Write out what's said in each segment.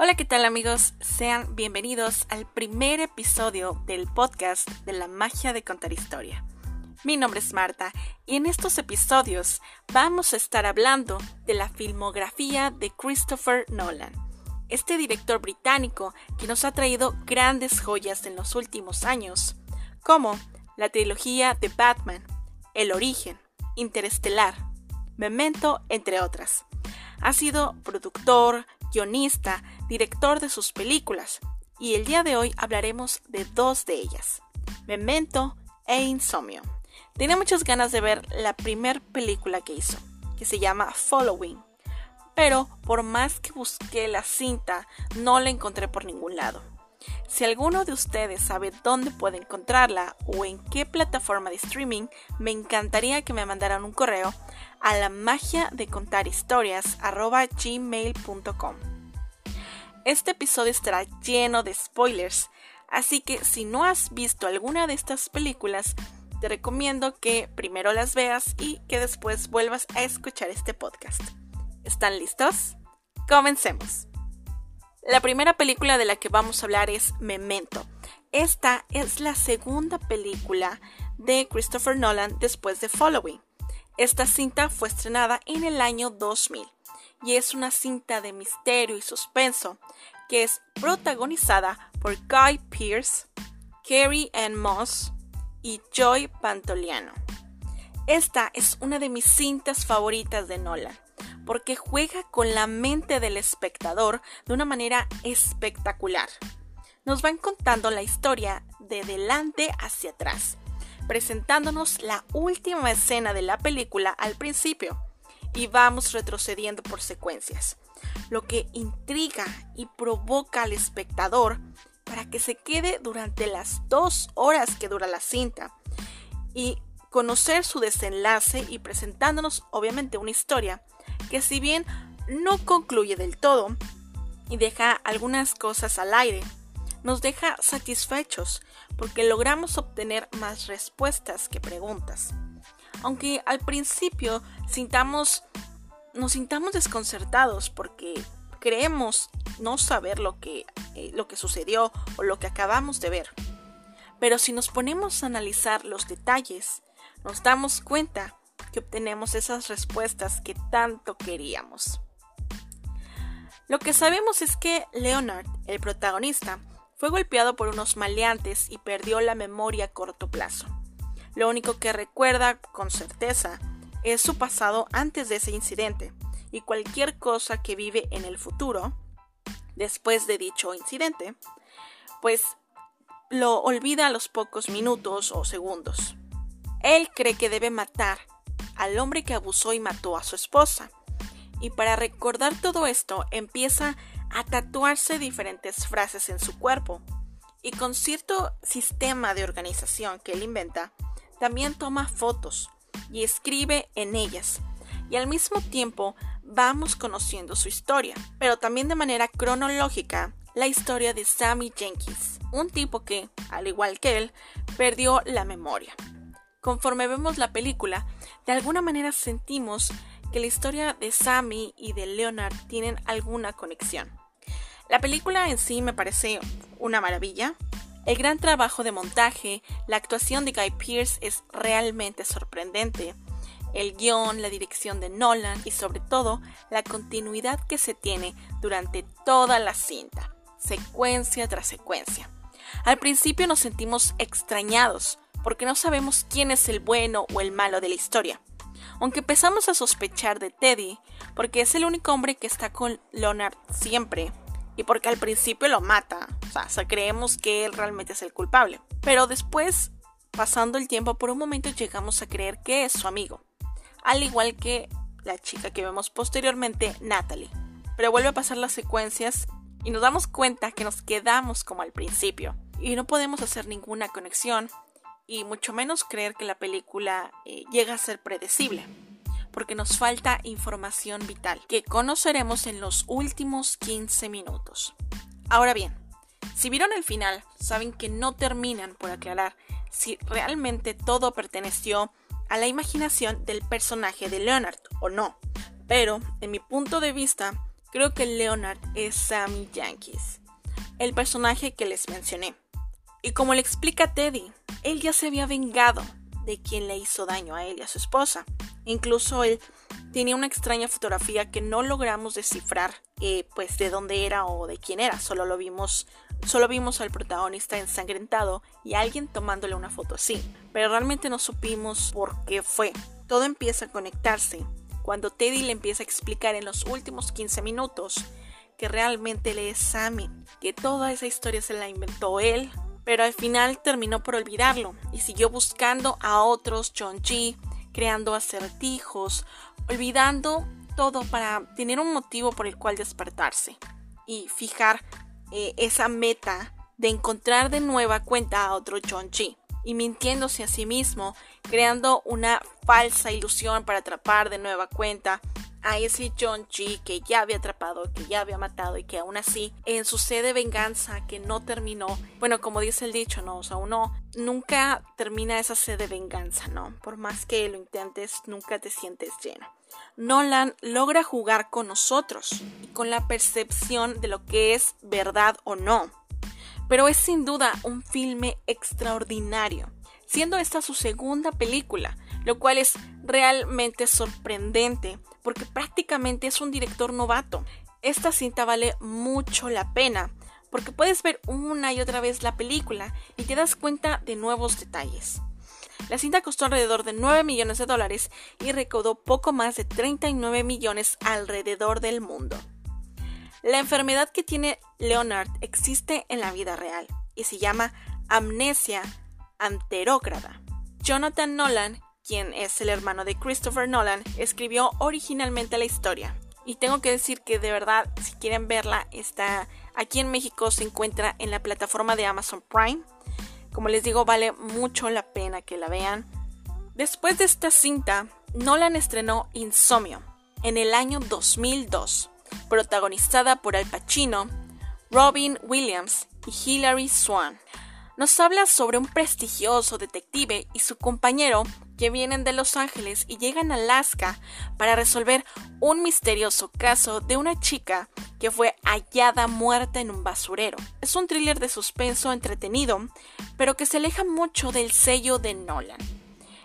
Hola, ¿qué tal amigos? Sean bienvenidos al primer episodio del podcast de la magia de contar historia. Mi nombre es Marta y en estos episodios vamos a estar hablando de la filmografía de Christopher Nolan, este director británico que nos ha traído grandes joyas en los últimos años, como la trilogía de Batman, El origen, Interestelar, Memento, entre otras. Ha sido productor, guionista, director de sus películas, y el día de hoy hablaremos de dos de ellas, Memento e Insomnio. Tenía muchas ganas de ver la primera película que hizo, que se llama Following, pero por más que busqué la cinta, no la encontré por ningún lado. Si alguno de ustedes sabe dónde puede encontrarla o en qué plataforma de streaming, me encantaría que me mandaran un correo a la magia de contar historias gmail.com. Este episodio estará lleno de spoilers, así que si no has visto alguna de estas películas, te recomiendo que primero las veas y que después vuelvas a escuchar este podcast. ¿Están listos? Comencemos. La primera película de la que vamos a hablar es Memento. Esta es la segunda película de Christopher Nolan después de Following. Esta cinta fue estrenada en el año 2000 y es una cinta de misterio y suspenso que es protagonizada por Guy Pearce, Carrie Ann Moss y Joy Pantoliano. Esta es una de mis cintas favoritas de Nolan porque juega con la mente del espectador de una manera espectacular. Nos van contando la historia de delante hacia atrás presentándonos la última escena de la película al principio y vamos retrocediendo por secuencias, lo que intriga y provoca al espectador para que se quede durante las dos horas que dura la cinta y conocer su desenlace y presentándonos obviamente una historia que si bien no concluye del todo y deja algunas cosas al aire, nos deja satisfechos porque logramos obtener más respuestas que preguntas. Aunque al principio sintamos, nos sintamos desconcertados porque creemos no saber lo que, eh, lo que sucedió o lo que acabamos de ver. Pero si nos ponemos a analizar los detalles, nos damos cuenta que obtenemos esas respuestas que tanto queríamos. Lo que sabemos es que Leonard, el protagonista, fue golpeado por unos maleantes y perdió la memoria a corto plazo. Lo único que recuerda con certeza es su pasado antes de ese incidente y cualquier cosa que vive en el futuro, después de dicho incidente, pues lo olvida a los pocos minutos o segundos. Él cree que debe matar al hombre que abusó y mató a su esposa. Y para recordar todo esto empieza a tatuarse diferentes frases en su cuerpo. Y con cierto sistema de organización que él inventa, también toma fotos y escribe en ellas. Y al mismo tiempo vamos conociendo su historia, pero también de manera cronológica la historia de Sammy Jenkins, un tipo que, al igual que él, perdió la memoria. Conforme vemos la película, de alguna manera sentimos que la historia de Sammy y de Leonard tienen alguna conexión. La película en sí me parece una maravilla. El gran trabajo de montaje, la actuación de Guy Pearce es realmente sorprendente. El guion, la dirección de Nolan y sobre todo la continuidad que se tiene durante toda la cinta, secuencia tras secuencia. Al principio nos sentimos extrañados porque no sabemos quién es el bueno o el malo de la historia aunque empezamos a sospechar de Teddy, porque es el único hombre que está con Leonard siempre, y porque al principio lo mata, o sea, creemos que él realmente es el culpable. Pero después, pasando el tiempo, por un momento llegamos a creer que es su amigo, al igual que la chica que vemos posteriormente, Natalie. Pero vuelve a pasar las secuencias y nos damos cuenta que nos quedamos como al principio y no podemos hacer ninguna conexión y mucho menos creer que la película eh, llega a ser predecible, porque nos falta información vital que conoceremos en los últimos 15 minutos. Ahora bien, si vieron el final, saben que no terminan por aclarar si realmente todo perteneció a la imaginación del personaje de Leonard o no. Pero, en mi punto de vista, Creo que Leonard es Sammy Yankees, el personaje que les mencioné. Y como le explica Teddy, él ya se había vengado de quien le hizo daño a él y a su esposa. Incluso él tenía una extraña fotografía que no logramos descifrar eh, pues de dónde era o de quién era. Solo lo vimos, solo vimos al protagonista ensangrentado y a alguien tomándole una foto así. Pero realmente no supimos por qué fue. Todo empieza a conectarse cuando Teddy le empieza a explicar en los últimos 15 minutos que realmente él es Sammy, que toda esa historia se la inventó él, pero al final terminó por olvidarlo y siguió buscando a otros G, creando acertijos, olvidando todo para tener un motivo por el cual despertarse y fijar eh, esa meta de encontrar de nueva cuenta a otro G y mintiéndose a sí mismo, creando una falsa ilusión para atrapar de nueva cuenta a ese John G que ya había atrapado, que ya había matado y que aún así en su sed de venganza que no terminó, bueno, como dice el dicho, no, o sea, uno nunca termina esa sed de venganza, ¿no? Por más que lo intentes, nunca te sientes lleno. Nolan logra jugar con nosotros y con la percepción de lo que es verdad o no pero es sin duda un filme extraordinario, siendo esta su segunda película, lo cual es realmente sorprendente porque prácticamente es un director novato. Esta cinta vale mucho la pena porque puedes ver una y otra vez la película y te das cuenta de nuevos detalles. La cinta costó alrededor de 9 millones de dólares y recaudó poco más de 39 millones alrededor del mundo. La enfermedad que tiene Leonard existe en la vida real y se llama amnesia anterógrada. Jonathan Nolan, quien es el hermano de Christopher Nolan, escribió originalmente la historia. Y tengo que decir que de verdad, si quieren verla, está aquí en México, se encuentra en la plataforma de Amazon Prime. Como les digo, vale mucho la pena que la vean. Después de esta cinta, Nolan estrenó Insomnio en el año 2002 protagonizada por Al Pacino, Robin Williams y Hilary Swan. Nos habla sobre un prestigioso detective y su compañero que vienen de Los Ángeles y llegan a Alaska para resolver un misterioso caso de una chica que fue hallada muerta en un basurero. Es un thriller de suspenso entretenido, pero que se aleja mucho del sello de Nolan.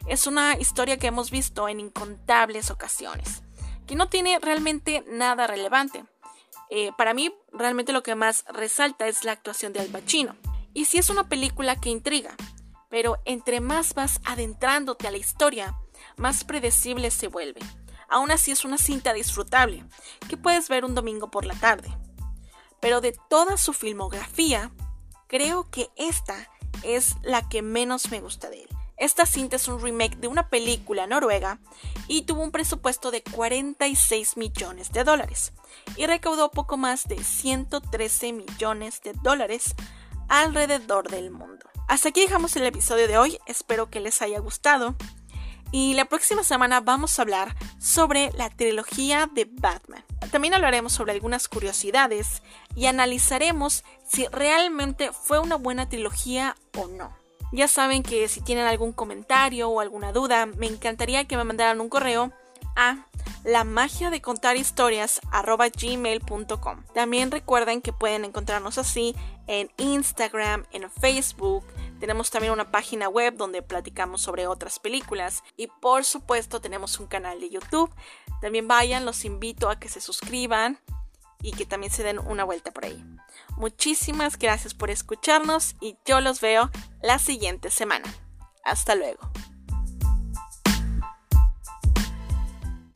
Es una historia que hemos visto en incontables ocasiones que no tiene realmente nada relevante. Eh, para mí, realmente lo que más resalta es la actuación de Al Pacino. Y sí es una película que intriga, pero entre más vas adentrándote a la historia, más predecible se vuelve. Aún así es una cinta disfrutable, que puedes ver un domingo por la tarde. Pero de toda su filmografía, creo que esta es la que menos me gusta de él. Esta cinta es un remake de una película noruega y tuvo un presupuesto de 46 millones de dólares y recaudó poco más de 113 millones de dólares alrededor del mundo. Hasta aquí dejamos el episodio de hoy, espero que les haya gustado y la próxima semana vamos a hablar sobre la trilogía de Batman. También hablaremos sobre algunas curiosidades y analizaremos si realmente fue una buena trilogía o no. Ya saben que si tienen algún comentario o alguna duda, me encantaría que me mandaran un correo a la magia de contar historias gmail.com. También recuerden que pueden encontrarnos así en Instagram, en Facebook. Tenemos también una página web donde platicamos sobre otras películas y por supuesto tenemos un canal de YouTube. También vayan, los invito a que se suscriban y que también se den una vuelta por ahí. Muchísimas gracias por escucharnos y yo los veo la siguiente semana. Hasta luego.